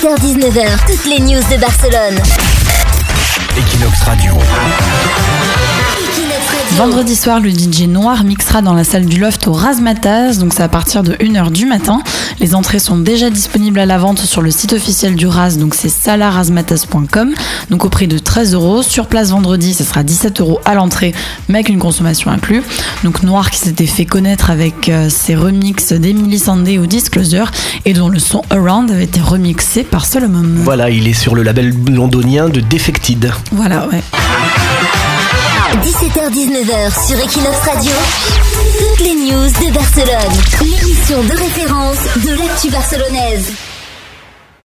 17h-19h, toutes les news de Barcelone. Equinox Radio. Vendredi soir, le DJ Noir mixera dans la salle du Loft au Razmataz, donc c'est à partir de 1h du matin. Les entrées sont déjà disponibles à la vente sur le site officiel du Raz, donc c'est salarazmataz.com, donc au prix de 13 euros. Sur place vendredi, ce sera 17 euros à l'entrée, mais avec une consommation inclue. Donc Noir qui s'était fait connaître avec euh, ses remixes d'Emily Sandé au Disclosure et dont le son Around avait été remixé par Solomon. Voilà, il est sur le label londonien de Defected. Voilà, ouais. 17h-19h sur Equinox Radio, toutes les news de Barcelone. L'émission de référence de l'actu barcelonaise.